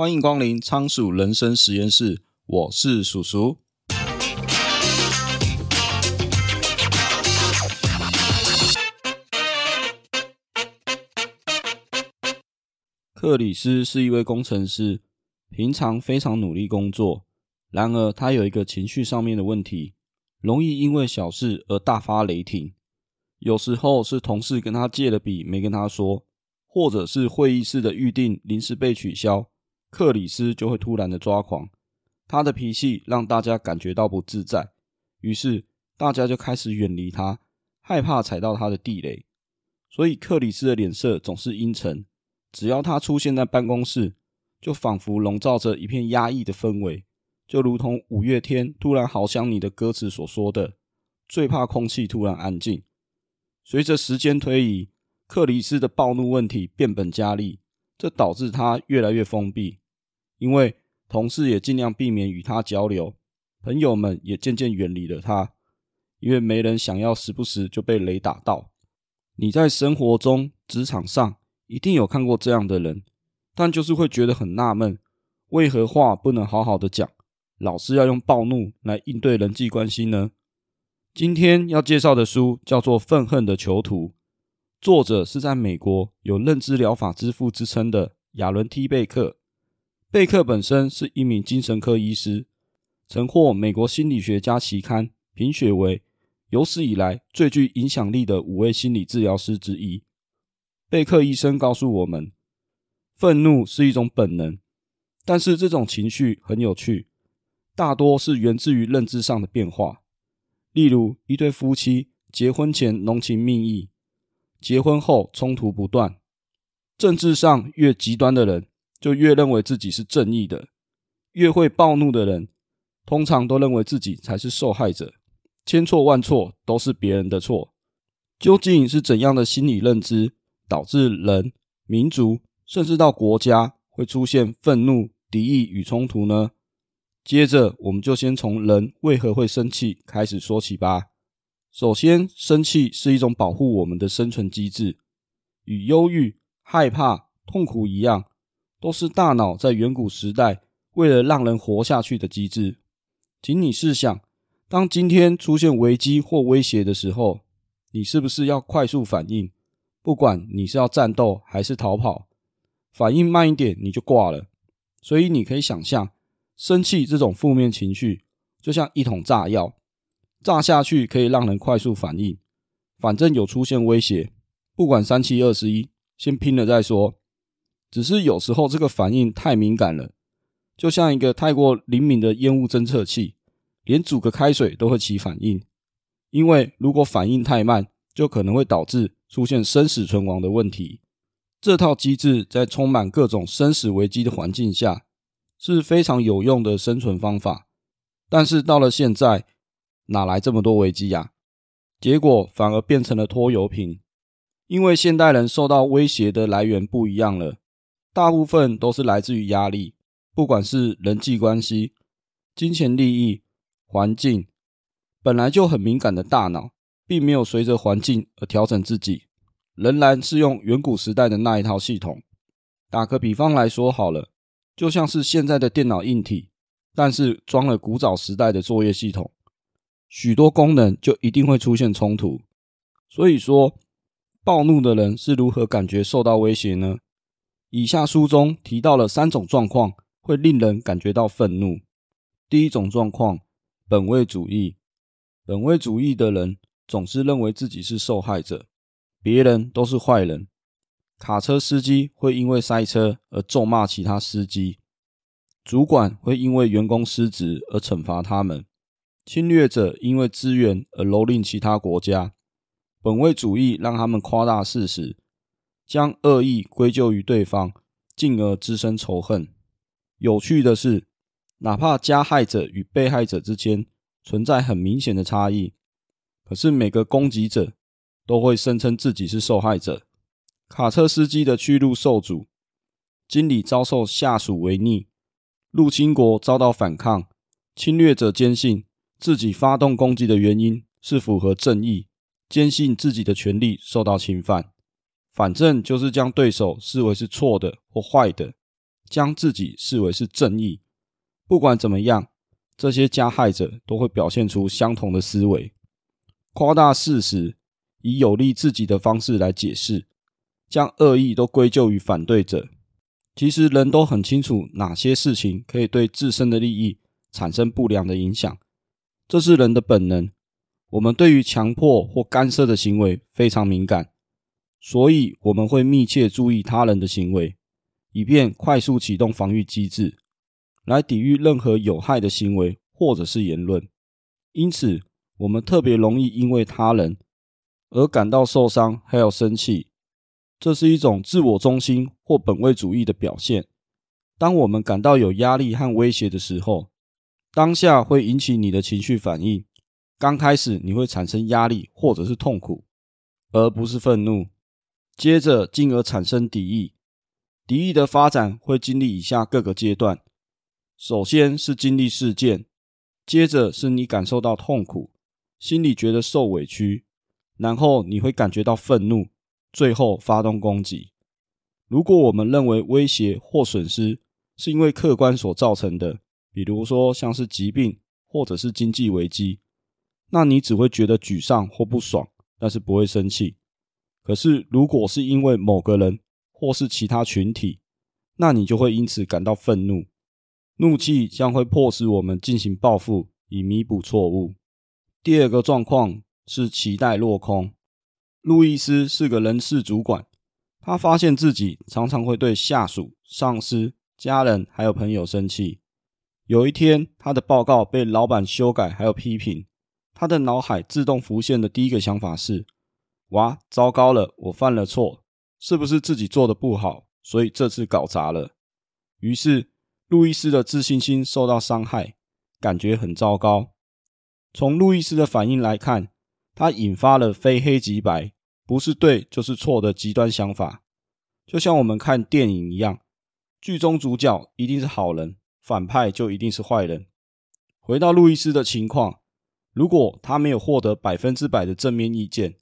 欢迎光临仓鼠人生实验室，我是鼠鼠。克里斯是一位工程师，平常非常努力工作。然而，他有一个情绪上面的问题，容易因为小事而大发雷霆。有时候是同事跟他借了笔没跟他说，或者是会议室的预定临时被取消，克里斯就会突然的抓狂。他的脾气让大家感觉到不自在，于是大家就开始远离他，害怕踩到他的地雷。所以克里斯的脸色总是阴沉。只要他出现在办公室，就仿佛笼罩着一片压抑的氛围，就如同五月天突然好想你的歌词所说的，最怕空气突然安静。随着时间推移，克里斯的暴怒问题变本加厉，这导致他越来越封闭，因为同事也尽量避免与他交流，朋友们也渐渐远离了他，因为没人想要时不时就被雷打到。你在生活中、职场上，一定有看过这样的人，但就是会觉得很纳闷，为何话不能好好的讲，老是要用暴怒来应对人际关系呢？今天要介绍的书叫做《愤恨的囚徒》，作者是在美国有认知疗法之父之称的亚伦 ·T· 贝克。贝克本身是一名精神科医师，曾获美国心理学家期刊评选为有史以来最具影响力的五位心理治疗师之一。贝克医生告诉我们，愤怒是一种本能，但是这种情绪很有趣，大多是源自于认知上的变化。例如，一对夫妻结婚前浓情蜜意，结婚后冲突不断。政治上越极端的人，就越认为自己是正义的；越会暴怒的人，通常都认为自己才是受害者，千错万错都是别人的错。究竟是怎样的心理认知？导致人、民族，甚至到国家会出现愤怒、敌意与冲突呢？接着，我们就先从人为何会生气开始说起吧。首先，生气是一种保护我们的生存机制，与忧郁、害怕、痛苦一样，都是大脑在远古时代为了让人活下去的机制。请你试想，当今天出现危机或威胁的时候，你是不是要快速反应？不管你是要战斗还是逃跑，反应慢一点你就挂了。所以你可以想象，生气这种负面情绪就像一桶炸药，炸下去可以让人快速反应。反正有出现威胁，不管三七二十一，先拼了再说。只是有时候这个反应太敏感了，就像一个太过灵敏的烟雾侦测器，连煮个开水都会起反应。因为如果反应太慢，就可能会导致出现生死存亡的问题。这套机制在充满各种生死危机的环境下是非常有用的生存方法。但是到了现在，哪来这么多危机呀？结果反而变成了拖油瓶。因为现代人受到威胁的来源不一样了，大部分都是来自于压力，不管是人际关系、金钱利益、环境，本来就很敏感的大脑。并没有随着环境而调整自己，仍然是用远古时代的那一套系统。打个比方来说好了，就像是现在的电脑硬体，但是装了古早时代的作业系统，许多功能就一定会出现冲突。所以说，暴怒的人是如何感觉受到威胁呢？以下书中提到了三种状况会令人感觉到愤怒。第一种状况，本位主义。本位主义的人。总是认为自己是受害者，别人都是坏人。卡车司机会因为塞车而咒骂其他司机，主管会因为员工失职而惩罚他们，侵略者因为资源而蹂躏其他国家。本位主义让他们夸大事实，将恶意归咎于对方，进而滋生仇恨。有趣的是，哪怕加害者与被害者之间存在很明显的差异。可是每个攻击者都会声称自己是受害者。卡车司机的去路受阻，经理遭受下属违逆，入侵国遭到反抗，侵略者坚信自己发动攻击的原因是符合正义，坚信自己的权利受到侵犯。反正就是将对手视为是错的或坏的，将自己视为是正义。不管怎么样，这些加害者都会表现出相同的思维，夸大事实，以有利自己的方式来解释，将恶意都归咎于反对者。其实人都很清楚哪些事情可以对自身的利益产生不良的影响，这是人的本能。我们对于强迫或干涉的行为非常敏感，所以我们会密切注意他人的行为，以便快速启动防御机制，来抵御任何有害的行为或者是言论。因此，我们特别容易因为他人而感到受伤，还有生气。这是一种自我中心或本位主义的表现。当我们感到有压力和威胁的时候，当下会引起你的情绪反应。刚开始你会产生压力或者是痛苦，而不是愤怒。接着进而产生敌意，敌意的发展会经历以下各个阶段：首先是经历事件，接着是你感受到痛苦，心里觉得受委屈，然后你会感觉到愤怒，最后发动攻击。如果我们认为威胁或损失是因为客观所造成的，比如说像是疾病或者是经济危机。那你只会觉得沮丧或不爽，但是不会生气。可是，如果是因为某个人或是其他群体，那你就会因此感到愤怒。怒气将会迫使我们进行报复，以弥补错误。第二个状况是期待落空。路易斯是个人事主管，他发现自己常常会对下属、上司、家人还有朋友生气。有一天，他的报告被老板修改还有批评。他的脑海自动浮现的第一个想法是：哇，糟糕了，我犯了错，是不是自己做的不好，所以这次搞砸了？于是，路易斯的自信心受到伤害，感觉很糟糕。从路易斯的反应来看，他引发了非黑即白，不是对就是错的极端想法，就像我们看电影一样，剧中主角一定是好人，反派就一定是坏人。回到路易斯的情况。如果他没有获得百分之百的正面意见，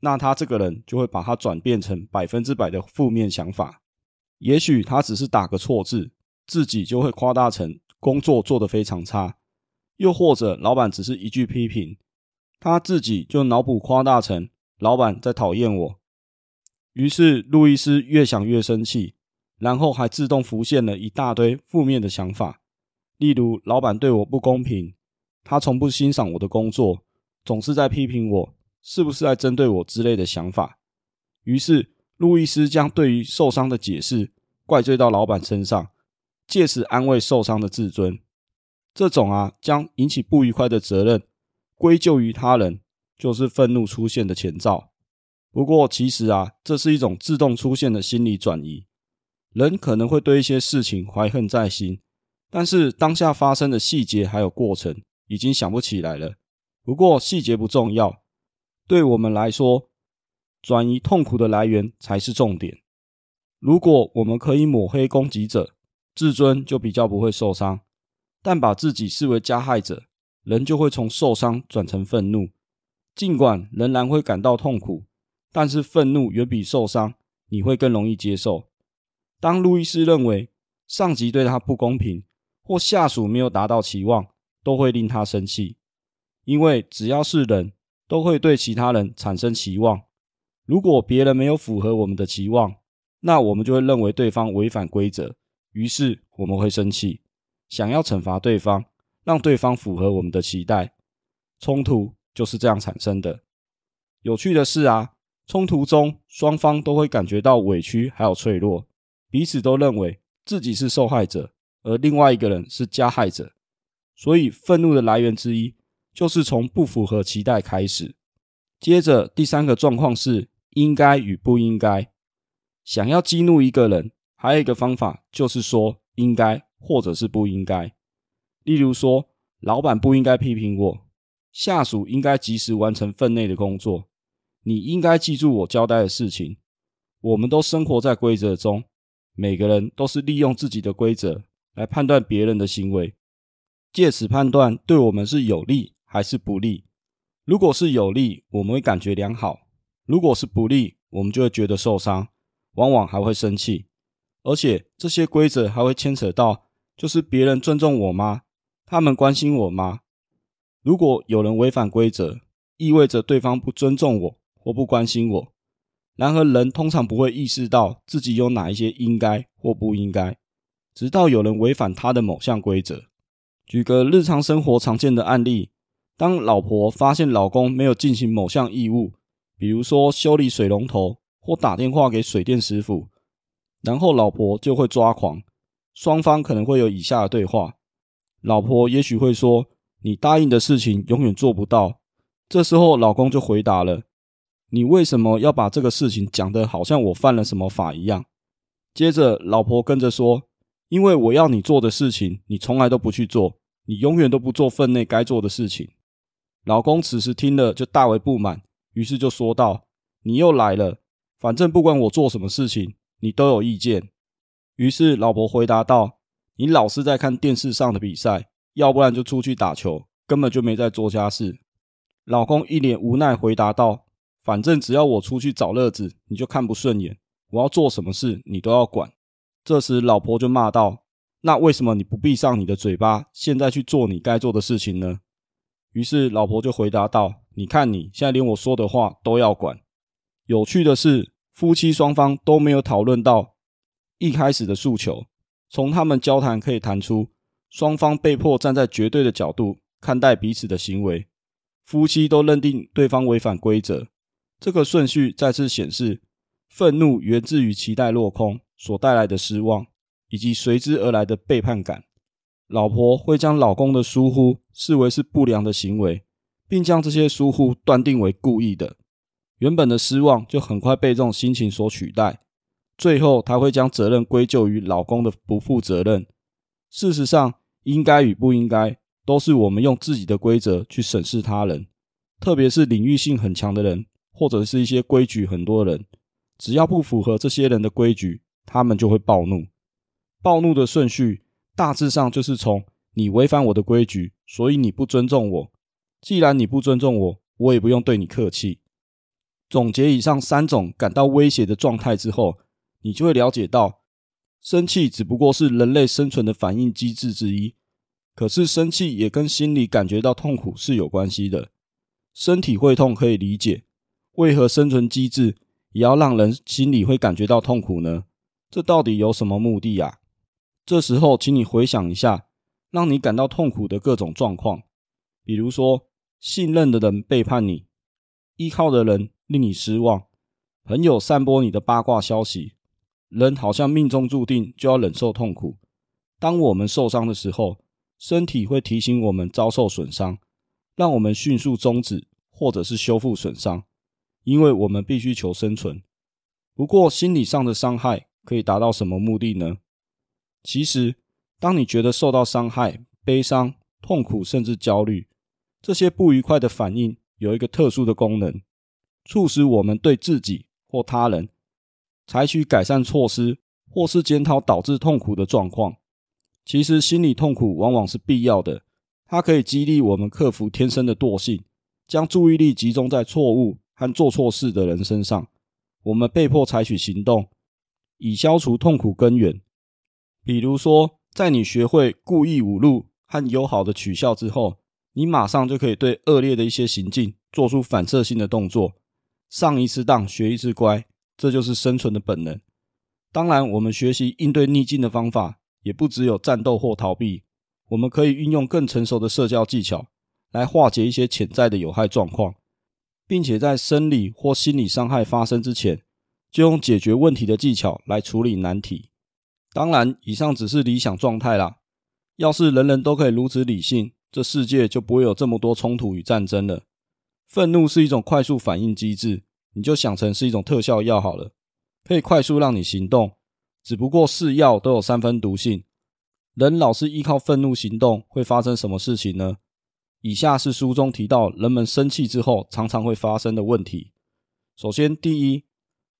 那他这个人就会把它转变成百分之百的负面想法。也许他只是打个错字，自己就会夸大成工作做得非常差；又或者老板只是一句批评，他自己就脑补夸大成老板在讨厌我。于是路易斯越想越生气，然后还自动浮现了一大堆负面的想法，例如老板对我不公平。他从不欣赏我的工作，总是在批评我，是不是在针对我之类的想法。于是，路易斯将对于受伤的解释怪罪到老板身上，借此安慰受伤的自尊。这种啊，将引起不愉快的责任归咎于他人，就是愤怒出现的前兆。不过，其实啊，这是一种自动出现的心理转移。人可能会对一些事情怀恨在心，但是当下发生的细节还有过程。已经想不起来了。不过细节不重要，对我们来说，转移痛苦的来源才是重点。如果我们可以抹黑攻击者，自尊就比较不会受伤。但把自己视为加害者，人就会从受伤转成愤怒。尽管仍然会感到痛苦，但是愤怒远比受伤你会更容易接受。当路易斯认为上级对他不公平，或下属没有达到期望，都会令他生气，因为只要是人都会对其他人产生期望。如果别人没有符合我们的期望，那我们就会认为对方违反规则，于是我们会生气，想要惩罚对方，让对方符合我们的期待。冲突就是这样产生的。有趣的是啊，冲突中双方都会感觉到委屈还有脆弱，彼此都认为自己是受害者，而另外一个人是加害者。所以，愤怒的来源之一就是从不符合期待开始。接着，第三个状况是应该与不应该。想要激怒一个人，还有一个方法就是说应该或者是不应该。例如说，老板不应该批评我，下属应该及时完成分内的工作，你应该记住我交代的事情。我们都生活在规则中，每个人都是利用自己的规则来判断别人的行为。借此判断对我们是有利还是不利。如果是有利，我们会感觉良好；如果是不利，我们就会觉得受伤，往往还会生气。而且这些规则还会牵扯到，就是别人尊重我吗？他们关心我吗？如果有人违反规则，意味着对方不尊重我或不关心我。然而，人通常不会意识到自己有哪一些应该或不应该，直到有人违反他的某项规则。举个日常生活常见的案例：当老婆发现老公没有进行某项义务，比如说修理水龙头或打电话给水电师傅，然后老婆就会抓狂。双方可能会有以下的对话：老婆也许会说：“你答应的事情永远做不到。”这时候，老公就回答了：“你为什么要把这个事情讲得好像我犯了什么法一样？”接着，老婆跟着说：“因为我要你做的事情，你从来都不去做，你永远都不做分内该做的事情。”老公此时听了就大为不满，于是就说道：“你又来了，反正不管我做什么事情，你都有意见。”于是老婆回答道：“你老是在看电视上的比赛，要不然就出去打球，根本就没在做家事。”老公一脸无奈回答道：“反正只要我出去找乐子，你就看不顺眼。我要做什么事，你都要管。”这时老婆就骂道：“那为什么你不闭上你的嘴巴，现在去做你该做的事情呢？”于是老婆就回答道：“你看你现在连我说的话都要管。”有趣的是，夫妻双方都没有讨论到一开始的诉求。从他们交谈可以谈出，双方被迫站在绝对的角度看待彼此的行为。夫妻都认定对方违反规则，这个顺序再次显示，愤怒源自于期待落空所带来的失望，以及随之而来的背叛感。老婆会将老公的疏忽视为是不良的行为，并将这些疏忽断定为故意的。原本的失望就很快被这种心情所取代，最后她会将责任归咎于老公的不负责任。事实上，应该与不应该。都是我们用自己的规则去审视他人，特别是领域性很强的人，或者是一些规矩很多人，只要不符合这些人的规矩，他们就会暴怒。暴怒的顺序大致上就是从你违反我的规矩，所以你不尊重我。既然你不尊重我，我也不用对你客气。总结以上三种感到威胁的状态之后，你就会了解到，生气只不过是人类生存的反应机制之一。可是生气也跟心里感觉到痛苦是有关系的。身体会痛可以理解，为何生存机制也要让人心里会感觉到痛苦呢？这到底有什么目的啊？这时候，请你回想一下，让你感到痛苦的各种状况，比如说信任的人背叛你，依靠的人令你失望，朋友散播你的八卦消息，人好像命中注定就要忍受痛苦。当我们受伤的时候，身体会提醒我们遭受损伤，让我们迅速终止或者是修复损伤，因为我们必须求生存。不过，心理上的伤害可以达到什么目的呢？其实，当你觉得受到伤害、悲伤、痛苦，甚至焦虑，这些不愉快的反应有一个特殊的功能，促使我们对自己或他人采取改善措施，或是检讨导致痛苦的状况。其实心理痛苦往往是必要的，它可以激励我们克服天生的惰性，将注意力集中在错误和做错事的人身上。我们被迫采取行动，以消除痛苦根源。比如说，在你学会故意侮辱和友好的取笑之后，你马上就可以对恶劣的一些行径做出反射性的动作。上一次当，学一次乖，这就是生存的本能。当然，我们学习应对逆境的方法。也不只有战斗或逃避，我们可以运用更成熟的社交技巧来化解一些潜在的有害状况，并且在生理或心理伤害发生之前，就用解决问题的技巧来处理难题。当然，以上只是理想状态啦。要是人人都可以如此理性，这世界就不会有这么多冲突与战争了。愤怒是一种快速反应机制，你就想成是一种特效药好了，可以快速让你行动。只不过是药都有三分毒性，人老是依靠愤怒行动，会发生什么事情呢？以下是书中提到人们生气之后常常会发生的问题。首先，第一，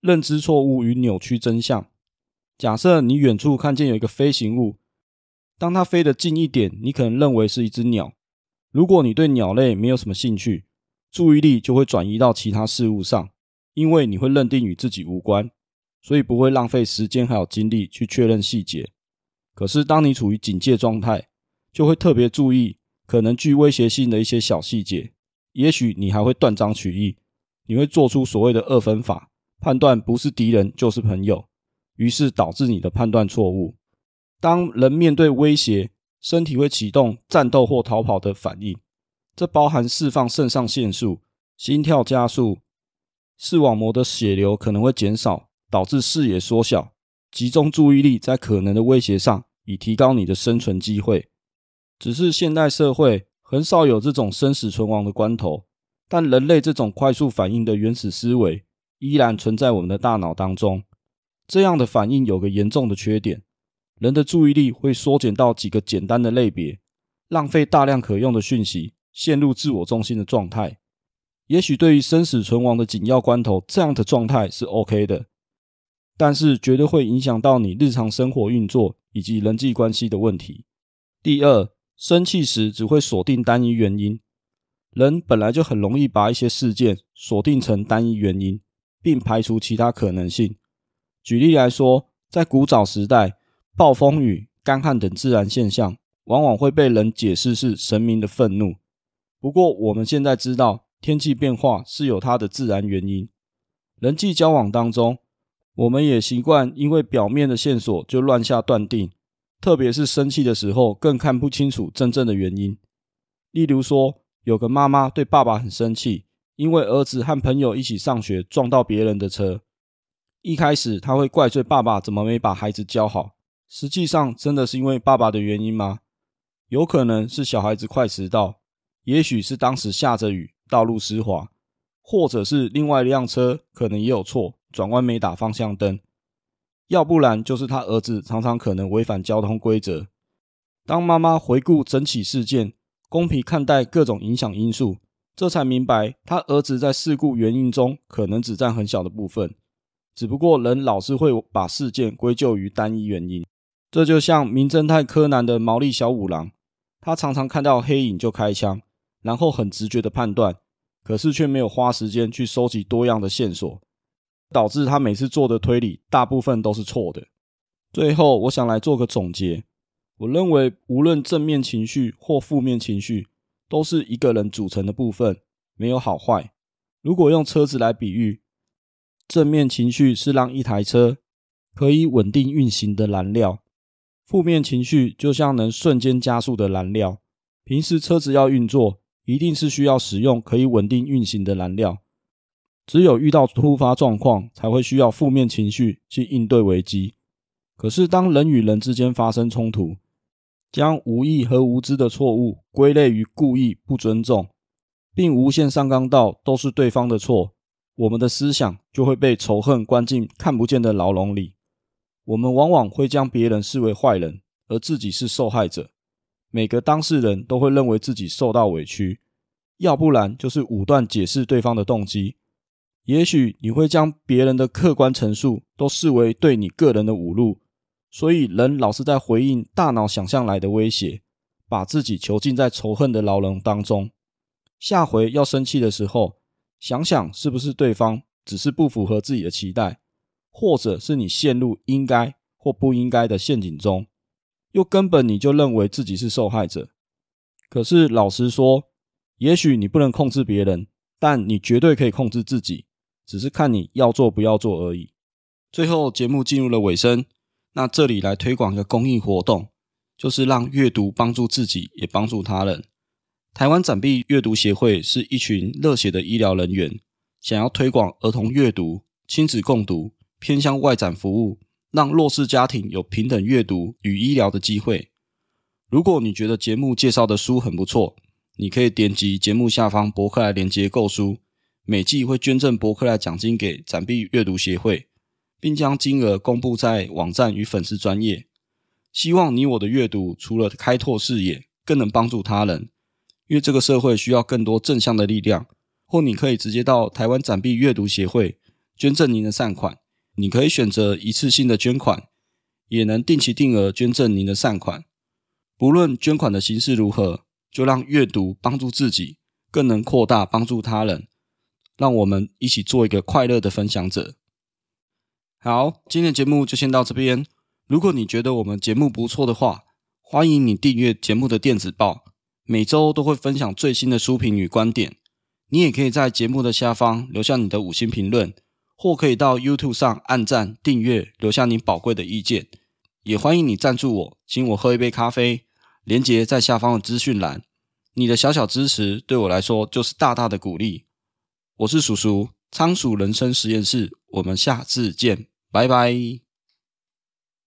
认知错误与扭曲真相。假设你远处看见有一个飞行物，当它飞得近一点，你可能认为是一只鸟。如果你对鸟类没有什么兴趣，注意力就会转移到其他事物上，因为你会认定与自己无关。所以不会浪费时间还有精力去确认细节。可是当你处于警戒状态，就会特别注意可能具威胁性的一些小细节。也许你还会断章取义，你会做出所谓的二分法，判断不是敌人就是朋友，于是导致你的判断错误。当人面对威胁，身体会启动战斗或逃跑的反应，这包含释放肾上腺素、心跳加速、视网膜的血流可能会减少，导致视野缩小，集中注意力在可能的威胁上，以提高你的生存机会。只是现代社会很少有这种生死存亡的关头，但人类这种快速反应的原始思维依然存在我们的大脑当中。这样的反应有个严重的缺点。人的注意力会缩减到几个简单的类别，浪费大量可用的讯息，陷入自我中心的状态。也许对于生死存亡的紧要关头，这样的状态是 OK 的，但是绝对会影响到你日常生活运作以及人际关系的问题。第二，生气时只会锁定单一原因。人本来就很容易把一些事件锁定成单一原因，并排除其他可能性。举例来说，在古早时代，暴风雨、干旱等自然现象，往往会被人解释是神明的愤怒。不过，我们现在知道，天气变化是有它的自然原因。人际交往当中，我们也习惯因为表面的线索就乱下断定，特别是生气的时候，更看不清楚真正的原因。例如说，有个妈妈对爸爸很生气，因为儿子和朋友一起上学撞到别人的车。一开始，他会怪罪爸爸怎么没把孩子教好。实际上，真的是因为爸爸的原因吗？有可能是小孩子快迟到，也许是当时下着雨，道路湿滑，或者是另外一辆车可能也有错，转弯没打方向灯，要不然就是他儿子常常可能违反交通规则。当妈妈回顾整起事件，公平看待各种影响因素，这才明白他儿子在事故原因中可能只占很小的部分，只不过人老是会把事件归咎于单一原因。这就像名侦探柯南的毛利小五郎，他常常看到黑影就开枪，然后很直觉的判断，可是却没有花时间去收集多样的线索，导致他每次做的推理大部分都是错的。最后，我想来做个总结，我认为无论正面情绪或负面情绪，都是一个人组成的部分，没有好坏。如果用车子来比喻，正面情绪是让一台车可以稳定运行的燃料。负面情绪就像能瞬间加速的燃料。平时车子要运作，一定是需要使用可以稳定运行的燃料。只有遇到突发状况，才会需要负面情绪去应对危机。可是，当人与人之间发生冲突，将无意和无知的错误归类于故意不尊重，并无限上纲到都是对方的错，我们的思想就会被仇恨关进看不见的牢笼里。我们往往会将别人视为坏人，而自己是受害者。每个当事人都会认为自己受到委屈，要不然就是武断解释对方的动机。也许你会将别人的客观陈述都视为对你个人的侮辱。所以，人老是在回应大脑想象来的威胁，把自己囚禁在仇恨的牢笼当中。下回要生气的时候，想想是不是对方只是不符合自己的期待。或者是你陷入应该或不应该的陷阱中，又根本你就认为自己是受害者。可是老实说，也许你不能控制别人，但你绝对可以控制自己，只是看你要做不要做而已。最后节目进入了尾声，那这里来推广一个公益活动，就是让阅读帮助自己，也帮助他人。台湾展臂阅读协会是一群热血的医疗人员，想要推广儿童阅读、亲子共读。偏向外展服务，让弱势家庭有平等阅读与医疗的机会。如果你觉得节目介绍的书很不错，你可以点击节目下方博客来连接购书，每季会捐赠博客来奖金给展臂阅读协会，并将金额公布在网站与粉丝专业。希望你我的阅读除了开拓视野，更能帮助他人，因为这个社会需要更多正向的力量。或你可以直接到台湾展臂阅读协会捐赠您的善款。你可以选择一次性的捐款，也能定期定额捐赠您的善款。不论捐款的形式如何，就让阅读帮助自己，更能扩大帮助他人。让我们一起做一个快乐的分享者。好，今天的节目就先到这边。如果你觉得我们节目不错的话，欢迎你订阅节目的电子报，每周都会分享最新的书评与观点。你也可以在节目的下方留下你的五星评论，或可以到 YouTube 上按赞、订阅，留下你宝贵的意见。也欢迎你赞助我，请我喝一杯咖啡，连结在下方的资讯栏。你的小小支持对我来说就是大大的鼓励。我是叔叔，仓鼠人生实验室，我们下次见，拜拜。